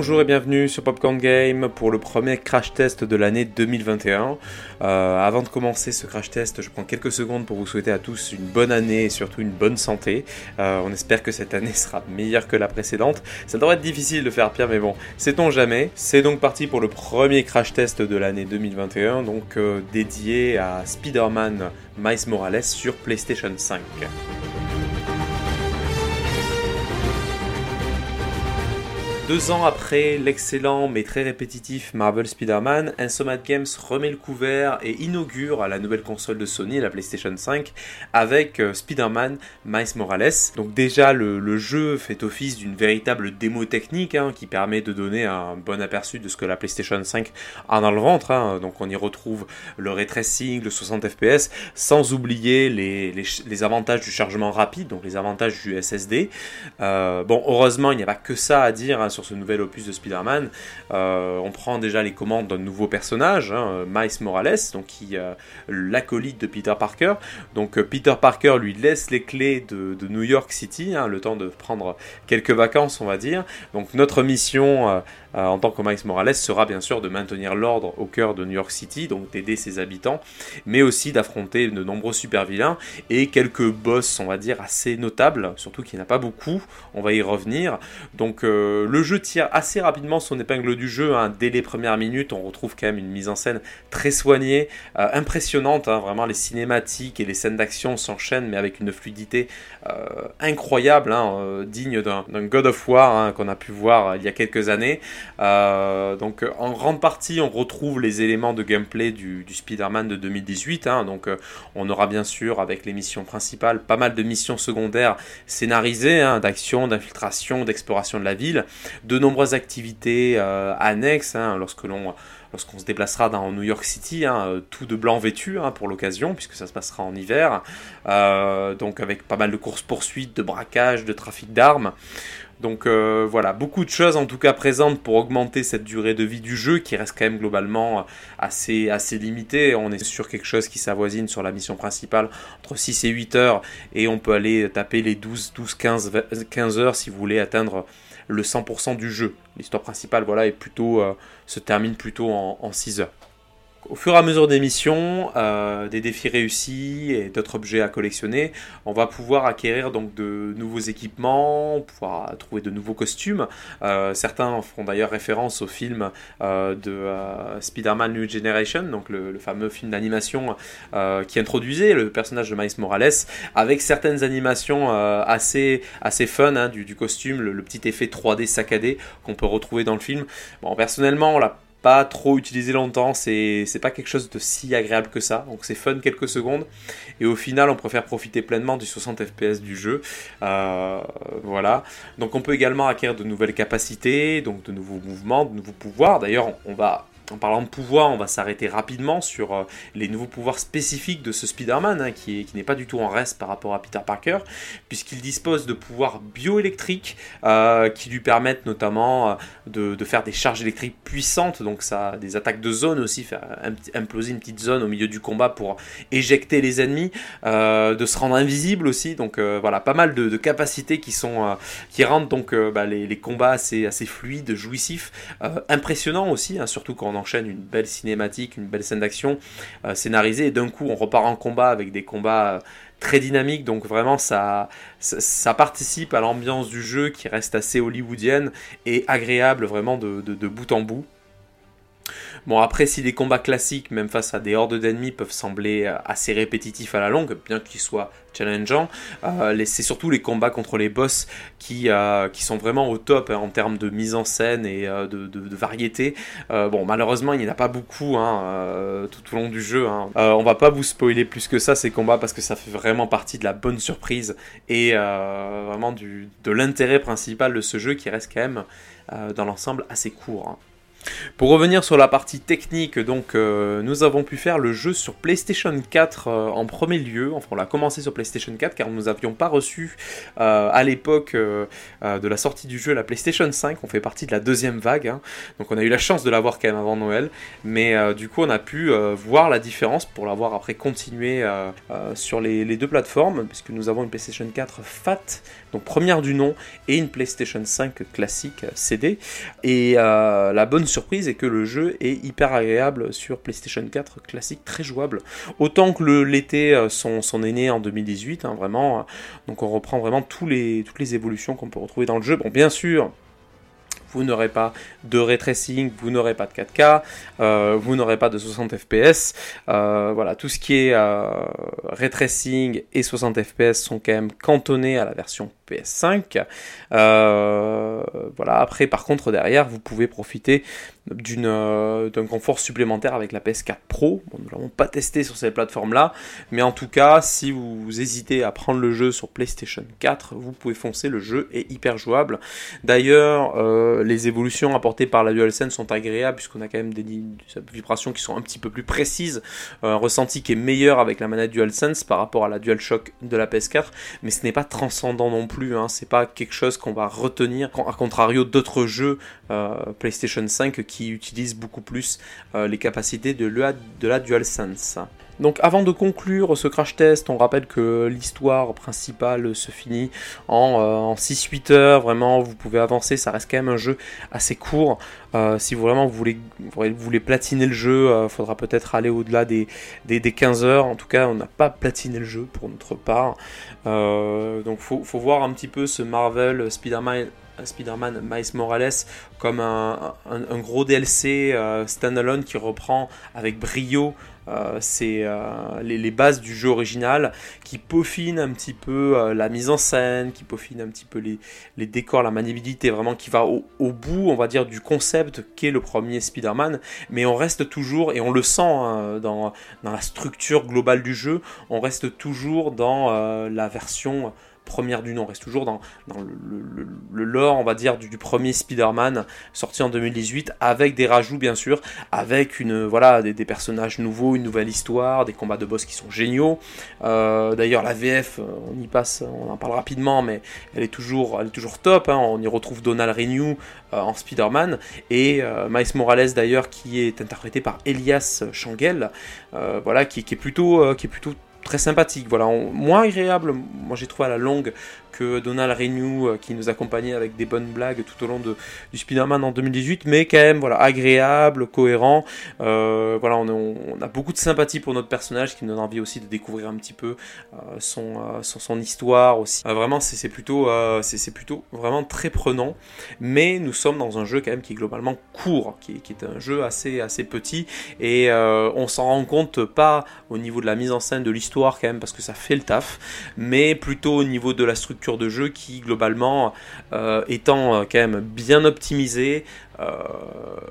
Bonjour et bienvenue sur Popcorn Game pour le premier crash test de l'année 2021. Euh, avant de commencer ce crash test, je prends quelques secondes pour vous souhaiter à tous une bonne année et surtout une bonne santé. Euh, on espère que cette année sera meilleure que la précédente. Ça devrait être difficile de faire pire, mais bon, sait-on jamais. C'est donc parti pour le premier crash test de l'année 2021, donc euh, dédié à Spider-Man Miles Morales sur PlayStation 5. Deux ans après l'excellent mais très répétitif Marvel Spider-Man, Insomniac Games remet le couvert et inaugure la nouvelle console de Sony, la PlayStation 5, avec euh, Spider-Man Miles Morales. Donc déjà le, jeu fait office d'une véritable démo technique hein, qui permet de donner un bon aperçu de ce que la PlayStation 5 a dans le ventre. Hein. Donc on y retrouve le ray tracing, le 60 fps, sans oublier les, avantages du chargement rapide, donc les avantages du SSD. Euh, bon heureusement il n'y a pas que ça à dire hein, ce nouvel opus de Spider-Man. Euh, on prend déjà les commandes d'un nouveau personnage, hein, Miles Morales, donc qui euh, l'acolyte de Peter Parker. Donc euh, Peter Parker lui laisse les clés de, New York City, hein, le temps de prendre quelques vacances, on va dire. Donc notre mission en tant que Miles Morales sera bien sûr de maintenir l'ordre au cœur de New York City, donc d'aider ses habitants, mais aussi d'affronter de nombreux super vilains et quelques boss, on va dire, assez notables, surtout qu'il n'y en a pas beaucoup. On va y revenir. Donc le jeu tire assez rapidement son épingle du jeu. Hein. Dès les premières minutes, on retrouve quand même une mise en scène très soignée, euh, impressionnante. Hein. Vraiment, les cinématiques et les scènes d'action s'enchaînent, mais avec une fluidité euh, incroyable, hein, euh, digne d'un God of War qu'on a pu voir il y a quelques années. Donc, en grande partie, on retrouve les éléments de gameplay du, Spider-Man de 2018. donc, on aura bien sûr, avec les missions principales, pas mal de missions secondaires scénarisées, d'action, d'infiltration, d'exploration de la ville de nombreuses activités euh, annexes hein, lorsque l'on lorsqu'on se déplacera dans New York City, hein, euh, tout de blanc vêtu hein, pour l'occasion, puisque ça se passera en hiver, euh, donc avec pas mal de courses-poursuites, de braquages, de trafic d'armes. Donc voilà, beaucoup de choses en tout cas présentes pour augmenter cette durée de vie du jeu qui reste quand même globalement assez, assez limitée. On est sur quelque chose qui s'avoisine sur la mission principale entre 6 et 8 heures et on peut aller taper les 12, 12 15, 15 heures si vous voulez atteindre le 100% du jeu. L'histoire principale voilà, est plutôt, euh, se termine plutôt en, en 6 heures. Au fur et à mesure des missions, euh, des défis réussis et d'autres objets à collectionner, on va pouvoir acquérir donc de nouveaux équipements, pouvoir trouver de nouveaux costumes. Euh, certains font d'ailleurs référence au film euh, de Spider-Man New Generation, donc le, fameux film d'animation qui introduisait le personnage de Miles Morales, avec certaines animations assez, assez fun hein, du, costume, le, petit effet 3D saccadé qu'on peut retrouver dans le film. Bon, personnellement, pas trop utilisé longtemps, c'est pas quelque chose de si agréable que ça, donc c'est fun quelques secondes, et au final on préfère profiter pleinement du 60 fps du jeu, euh, voilà. Donc on peut également acquérir de nouvelles capacités, donc de nouveaux mouvements, de nouveaux pouvoirs, d'ailleurs on va en parlant de pouvoir, on va s'arrêter rapidement sur euh, les nouveaux pouvoirs spécifiques de ce Spider-Man, hein, qui, n'est pas du tout en reste par rapport à Peter Parker, puisqu'il dispose de pouvoirs bioélectriques euh, qui lui permettent notamment euh, de, faire des charges électriques puissantes, donc ça, des attaques de zone aussi, faire imploser une petite zone au milieu du combat pour éjecter les ennemis, de se rendre invisible aussi, donc voilà, pas mal de, capacités qui sont qui rendent donc bah, les, combats assez, fluides, jouissifs, impressionnants aussi, hein, surtout quand on enchaîne une belle cinématique, une belle scène d'action euh, scénarisée, et d'un coup on repart en combat avec des combats euh, très dynamiques, donc vraiment ça, ça, participe à l'ambiance du jeu qui reste assez hollywoodienne et agréable vraiment de, de bout en bout. Bon, après, si les combats classiques, même face à des hordes d'ennemis, peuvent sembler euh, assez répétitifs à la longue, bien qu'ils soient challengeants, euh, c'est surtout les combats contre les boss qui, euh, qui sont vraiment au top hein, en termes de mise en scène et de, variété. bon, malheureusement, il n'y en a pas beaucoup hein, tout au long du jeu. Hein. on va pas vous spoiler plus que ça ces combats parce que ça fait vraiment partie de la bonne surprise et vraiment du, de l'intérêt principal de ce jeu qui reste quand même dans l'ensemble assez court. Pour revenir sur la partie technique, donc euh, nous avons pu faire le jeu sur PlayStation 4 euh, en premier lieu. Enfin, on l'a commencé sur PlayStation 4 car nous n'avions pas reçu euh, à l'époque de la sortie du jeu la PlayStation 5. On fait partie de la deuxième vague, hein. donc on a eu la chance de l'avoir quand même avant Noël. Mais du coup, on a pu voir la différence pour l'avoir après continué sur les, les, deux plateformes, puisque nous avons une PlayStation 4 FAT, donc première du nom, et une PlayStation 5 classique CD. Et la bonne surprise est que le jeu est hyper agréable sur PlayStation 4 classique, très jouable. Autant que l'été euh, son, son aîné en 2018, hein, vraiment. Donc on reprend vraiment toutes les évolutions qu'on peut retrouver dans le jeu. Bon, bien sûr, vous n'aurez pas de ray vous n'aurez pas de 4K, euh, vous n'aurez pas de 60 fps. Euh, voilà, tout ce qui est euh, ray et 60 fps sont quand même cantonnés à la version PS5. Euh, voilà, après, par contre, derrière, vous pouvez profiter d'un confort supplémentaire avec la PS4 Pro. nous ne l'avons pas testé sur cette plateforme-là, mais en tout cas, si vous hésitez à prendre le jeu sur PlayStation 4, vous pouvez foncer. Le jeu est hyper jouable. D'ailleurs, les évolutions apportées par la DualSense sont agréables puisqu'on a quand même des, vibrations qui sont un petit peu plus précises, un ressenti qui est meilleur avec la manette DualSense par rapport à la DualShock de la PS4, mais ce n'est pas transcendant non plus, hein. c'est pas quelque chose qu'on va retenir, à contrario d'autres jeux euh, PlayStation 5 qui utilisent beaucoup plus euh, les capacités de la DualSense. Donc avant de conclure ce crash test, on rappelle que l'histoire principale se finit en, 6-8 euh, heures, vraiment vous pouvez avancer, ça reste quand même un jeu assez court. Euh, si vous vraiment vous voulez, platiner le jeu, il euh, faudra peut-être aller au-delà des, des, 15 heures. En tout cas, on n'a pas platiné le jeu pour notre part. donc faut, faut voir un petit peu ce Marvel Spider-Man Spider-Man Miles Morales comme un, gros DLC standalone qui reprend avec brio euh, c'est euh, les, bases du jeu original qui peaufinent un petit peu euh, la mise en scène, qui peaufinent un petit peu les, décors, la maniabilité, vraiment qui va au, bout, on va dire, du concept qu'est le premier Spider-Man. Mais on reste toujours, et on le sent hein, dans, dans, la structure globale du jeu, on reste toujours dans la version première du nom. On reste toujours dans, le, lore, on va dire, du, premier Spider-Man sorti en 2018, avec des rajouts bien sûr, avec une voilà des, personnages nouveaux, une nouvelle histoire, des combats de boss qui sont géniaux. Euh, d'ailleurs, la VF, euh, on y passe, on en parle rapidement, mais elle est toujours, elle est toujours top. Hein. On y retrouve Donald Renew euh, en Spider-Man et Miles Morales d'ailleurs qui est interprété par Elias Changel, voilà qui, qui, est plutôt, qui est plutôt très sympathique. Voilà, moins agréable, moi j'ai trouvé à la longue que Donald Renew euh, qui nous accompagnait avec des bonnes blagues tout au long de, du Spider-Man en 2018, mais quand même voilà agréable, cohérent. Euh, voilà, on, a beaucoup de sympathie pour notre personnage qui nous donne envie aussi de découvrir un petit peu euh, son, son, histoire aussi. vraiment, c'est plutôt c'est plutôt vraiment très prenant, mais nous sommes dans un jeu quand même qui est globalement court, qui, qui est un jeu assez assez petit et on s'en rend compte pas au niveau de la mise en scène de l'histoire quand même parce que ça fait le taf, mais plutôt au niveau de la structure de jeu qui globalement euh, étant euh, quand même bien optimisé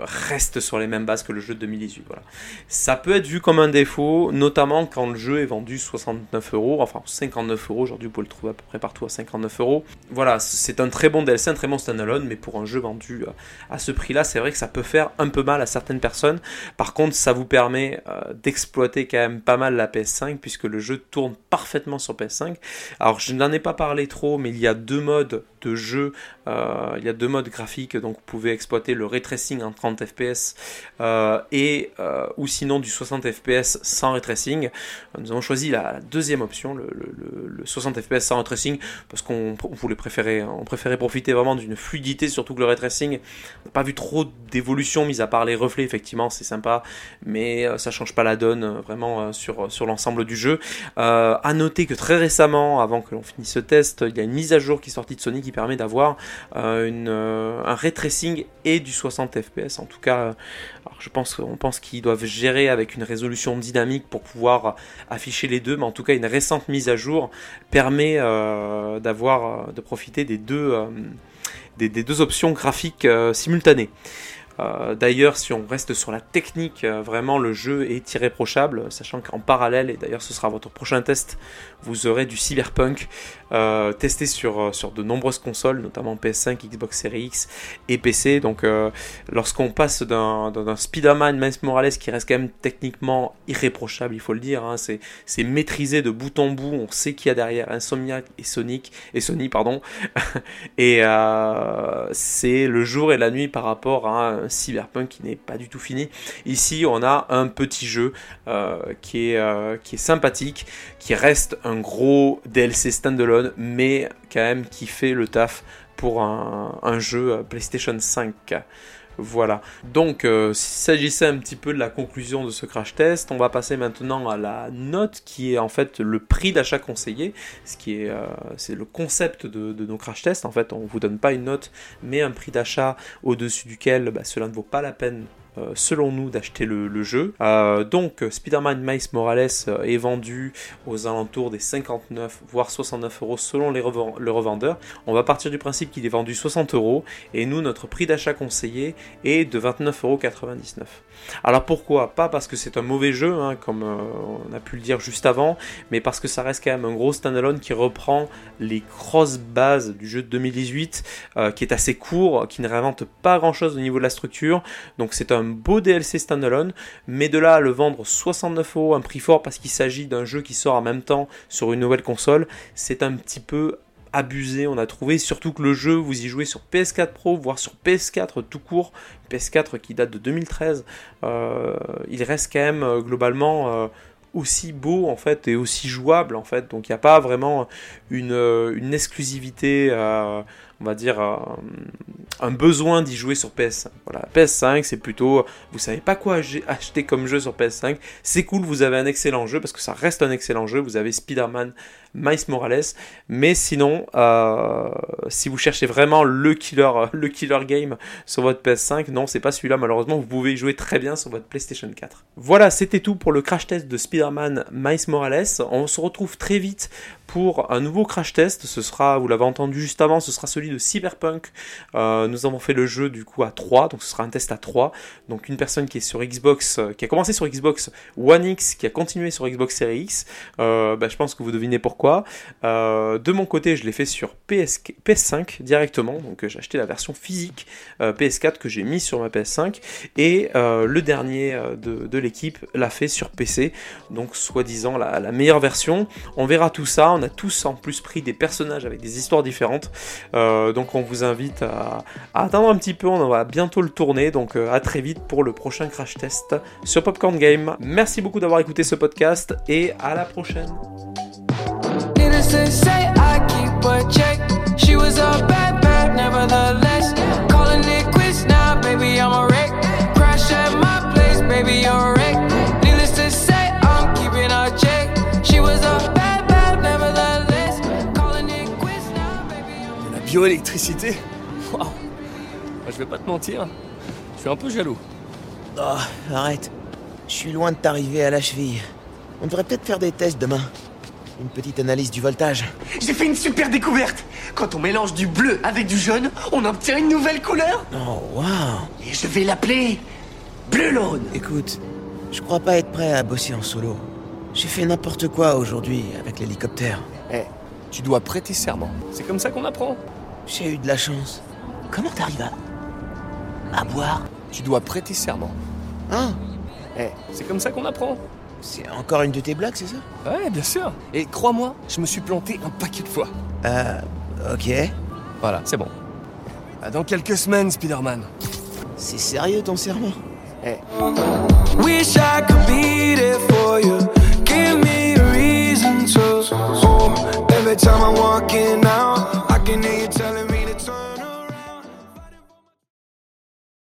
reste sur les mêmes bases que le jeu de 2018. Voilà. Ça peut être vu comme un défaut, notamment quand le jeu est vendu 69 euros, enfin 59 euros aujourd'hui, vous pouvez le trouver à peu près partout à 59 euros. Voilà, c'est un très bon DLC, un très bon standalone, mais pour un jeu vendu à ce prix-là, c'est vrai que ça peut faire un peu mal à certaines personnes. Par contre, ça vous permet d'exploiter quand même pas mal la PS5, puisque le jeu tourne parfaitement sur PS5. Alors, je n'en ai pas parlé trop, mais il y a deux modes de jeu, euh, il y a deux modes graphiques, donc vous pouvez exploiter le ray tracing en 30 fps euh, et euh, ou sinon du 60 fps sans ray tracing. Nous avons choisi la deuxième option, le, 60 fps sans ray tracing, parce qu'on voulait préférer, on préférait profiter vraiment d'une fluidité, surtout que le ray tracing, on n'a pas vu trop d'évolution, mis à part les reflets, effectivement, c'est sympa, mais ça change pas la donne vraiment sur, sur l'ensemble du jeu. à noter que très récemment, avant que l'on finisse ce test, il y a une mise à jour qui est sortie de Sony qui permet d'avoir euh, euh, un ray tracing et du 60 fps. En tout cas, euh, je pense, on pense qu'ils doivent gérer avec une résolution dynamique pour pouvoir afficher les deux, mais en tout cas, une récente mise à jour permet d'avoir, de profiter des deux, des, deux options graphiques simultanées. Euh, d'ailleurs, si on reste sur la technique, euh, vraiment le jeu est irréprochable, sachant qu'en parallèle, et d'ailleurs ce sera votre prochain test, vous aurez du cyberpunk euh, testé sur, sur de nombreuses consoles, notamment PS5, Xbox Series X et PC. Donc lorsqu'on passe d'un Spider-Man Miles Morales qui reste quand même techniquement irréprochable, il faut le dire, hein, c'est maîtrisé de bout en bout, on sait qu'il y a derrière Insomniac et Sonic et Sony pardon, et c'est le jour et la nuit par rapport à un cyberpunk qui n'est pas du tout fini. Ici, on a un petit jeu euh, qui, est, euh, qui est sympathique, qui reste un gros DLC standalone, mais quand même qui fait le taf pour un, un jeu PlayStation 5. Voilà. Donc, euh, s'agissait un petit peu de la conclusion de ce crash test, on va passer maintenant à la note qui est en fait le prix d'achat conseillé. Ce qui est, euh, c'est le concept de, nos crash tests. En fait, on vous donne pas une note, mais un prix d'achat au-dessus duquel bah, cela ne vaut pas la peine selon nous, d'acheter le, jeu. Euh, donc, Spider-Man Miles Morales euh, est vendu aux alentours des 59 voire 69 euros selon les le revendeur. On va partir du principe qu'il est vendu 60 euros et nous, notre prix d'achat conseillé est de 29,99 euros. Alors pourquoi? Pas parce que c'est un mauvais jeu, hein, comme on a pu le dire juste avant, mais parce que ça reste quand même un gros standalone qui reprend les grosses bases du jeu de 2018, qui est assez court, qui ne réinvente pas grand chose au niveau de la structure. Donc c'est un beau DLC standalone, mais de là à le vendre 69 euros, un prix fort parce qu'il s'agit d'un jeu qui sort en même temps sur une nouvelle console, c'est un petit peu abusé, on a trouvé, surtout que le jeu, vous y jouez sur PS4 Pro, voire sur PS4 tout court, PS4 qui date de 2013, euh, il reste quand même euh, globalement euh, aussi beau en fait et aussi jouable en fait, donc il n'y a pas vraiment une, une exclusivité on va dire, un, besoin d'y jouer sur PS5. Voilà, PS5, c'est plutôt, vous savez pas quoi acheter comme jeu sur PS5. C'est cool, vous avez un excellent jeu parce que ça reste un excellent jeu. Vous avez Spider-Man, Miles Morales, mais sinon, euh, si vous cherchez vraiment le killer, le killer game sur votre PS5, non, c'est pas celui-là. Malheureusement, vous pouvez y jouer très bien sur votre PlayStation 4. Voilà, c'était tout pour le crash test de Spider-Man Miles Morales. On se retrouve très vite pour un nouveau crash test. Ce sera, vous l'avez entendu juste avant, ce sera celui de Cyberpunk. Euh, nous avons fait le jeu du coup à 3, donc ce sera un test à 3. Donc une personne qui est sur Xbox, euh, qui a commencé sur Xbox One X, qui a continué sur Xbox Series X. Bah, je pense que vous devinez pourquoi. De mon côté, je l'ai fait sur PS, PS5 directement, donc j'ai acheté la version physique PS4 que j'ai mis sur ma PS5. Et le dernier de, l'équipe l'a fait sur PC, donc soi-disant la, meilleure version. On verra tout ça on a tous en plus pris des personnages avec des histoires différentes. Euh, donc on vous invite à, attendre un petit peu, on va bientôt le tourner. Donc euh, à très vite pour le prochain crash test sur Popcorn Game. Merci beaucoup d'avoir écouté ce podcast et à la prochaine. Bioélectricité? Waouh. Je vais pas te mentir, je suis un peu jaloux. Oh, arrête. Je suis loin de t'arriver à la cheville. On devrait peut-être faire des tests demain. Une petite analyse du voltage. J'ai fait une super découverte Quand on mélange du bleu avec du jaune, on obtient une nouvelle couleur Oh, waouh Et je vais l'appeler Bleu Laune Écoute, je crois pas être prêt à bosser en solo. J'ai fait n'importe quoi aujourd'hui avec l'hélicoptère. Eh, tu dois prêter serment. C'est comme ça qu'on apprend. J'ai eu de la chance. Comment t'arrives à... à boire? Tu dois prêter serment. Hein? Eh, c'est comme ça qu'on apprend. C'est encore une de tes blagues, c'est ça? Ouais, bien sûr. Et crois-moi, je me suis planté un paquet de fois. Euh, ok. Voilà, c'est bon. dans quelques semaines, Spider-Man. C'est sérieux ton serment Eh. Wish I could be there for you. Give me a reason to. Oh, every time I'm walking out, I can hear you